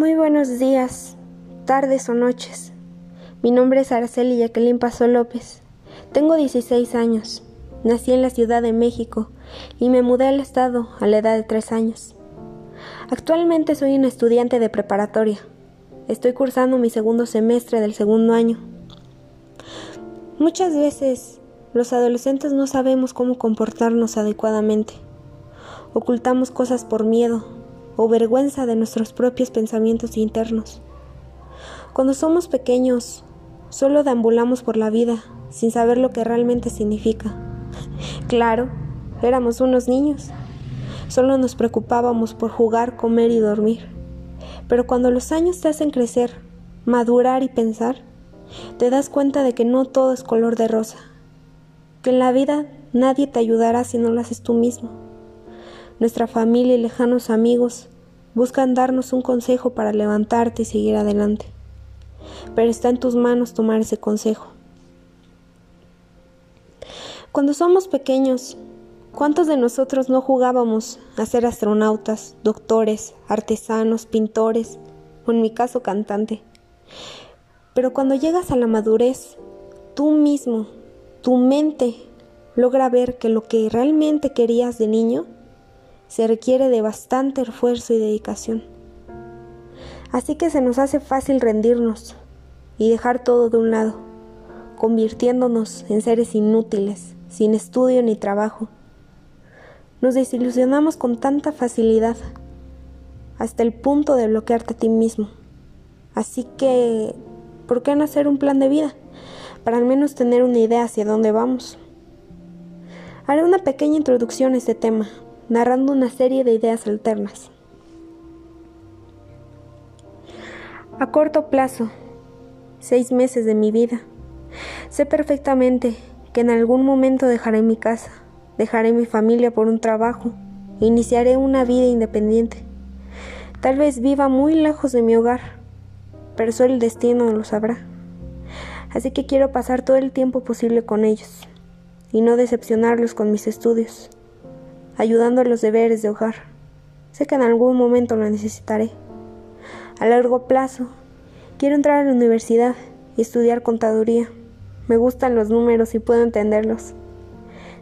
Muy buenos días, tardes o noches. Mi nombre es Araceli Jacqueline Paso López. Tengo 16 años. Nací en la Ciudad de México y me mudé al estado a la edad de 3 años. Actualmente soy una estudiante de preparatoria. Estoy cursando mi segundo semestre del segundo año. Muchas veces los adolescentes no sabemos cómo comportarnos adecuadamente. Ocultamos cosas por miedo o vergüenza de nuestros propios pensamientos internos. Cuando somos pequeños, solo deambulamos por la vida sin saber lo que realmente significa. Claro, éramos unos niños. Solo nos preocupábamos por jugar, comer y dormir. Pero cuando los años te hacen crecer, madurar y pensar, te das cuenta de que no todo es color de rosa, que en la vida nadie te ayudará si no lo haces tú mismo. Nuestra familia y lejanos amigos buscan darnos un consejo para levantarte y seguir adelante, pero está en tus manos tomar ese consejo. Cuando somos pequeños, ¿cuántos de nosotros no jugábamos a ser astronautas, doctores, artesanos, pintores, o en mi caso cantante? Pero cuando llegas a la madurez, tú mismo, tu mente, logra ver que lo que realmente querías de niño se requiere de bastante esfuerzo y dedicación. Así que se nos hace fácil rendirnos y dejar todo de un lado, convirtiéndonos en seres inútiles, sin estudio ni trabajo. Nos desilusionamos con tanta facilidad, hasta el punto de bloquearte a ti mismo. Así que, ¿por qué no hacer un plan de vida? Para al menos tener una idea hacia dónde vamos. Haré una pequeña introducción a este tema, narrando una serie de ideas alternas. A corto plazo, seis meses de mi vida, sé perfectamente que en algún momento dejaré mi casa, dejaré mi familia por un trabajo, iniciaré una vida independiente. Tal vez viva muy lejos de mi hogar, pero solo el destino lo sabrá. Así que quiero pasar todo el tiempo posible con ellos y no decepcionarlos con mis estudios, ayudando a los deberes de hogar. Sé que en algún momento lo necesitaré. A largo plazo, quiero entrar a la universidad y estudiar contaduría. Me gustan los números y puedo entenderlos.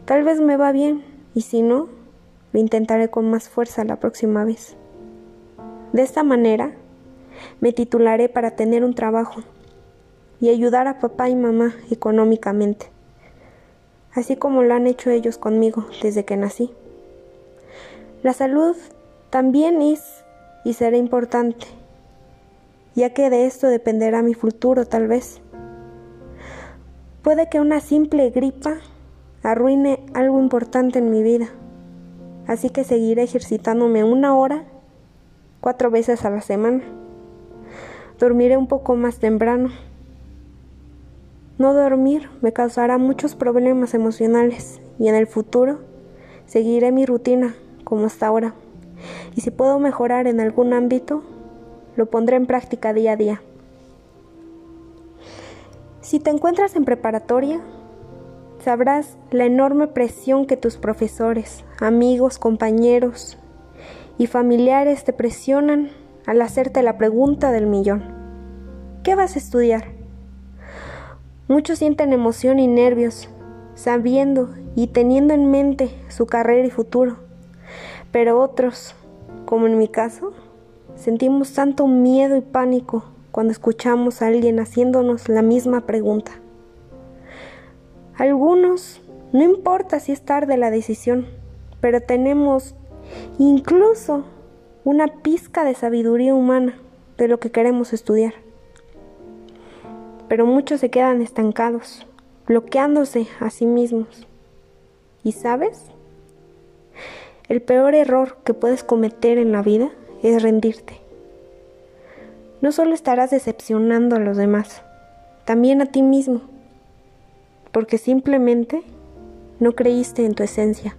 Tal vez me va bien y si no, lo intentaré con más fuerza la próxima vez. De esta manera, me titularé para tener un trabajo y ayudar a papá y mamá económicamente, así como lo han hecho ellos conmigo desde que nací. La salud también es y será importante, ya que de esto dependerá mi futuro tal vez. Puede que una simple gripa arruine algo importante en mi vida, así que seguiré ejercitándome una hora, cuatro veces a la semana. Dormiré un poco más temprano. No dormir me causará muchos problemas emocionales y en el futuro seguiré mi rutina como hasta ahora. Y si puedo mejorar en algún ámbito, lo pondré en práctica día a día. Si te encuentras en preparatoria, sabrás la enorme presión que tus profesores, amigos, compañeros y familiares te presionan al hacerte la pregunta del millón. ¿Qué vas a estudiar? Muchos sienten emoción y nervios, sabiendo y teniendo en mente su carrera y futuro, pero otros, como en mi caso, sentimos tanto miedo y pánico cuando escuchamos a alguien haciéndonos la misma pregunta. Algunos, no importa si es tarde la decisión, pero tenemos incluso una pizca de sabiduría humana de lo que queremos estudiar. Pero muchos se quedan estancados, bloqueándose a sí mismos. ¿Y sabes? El peor error que puedes cometer en la vida es rendirte no solo estarás decepcionando a los demás, también a ti mismo, porque simplemente no creíste en tu esencia.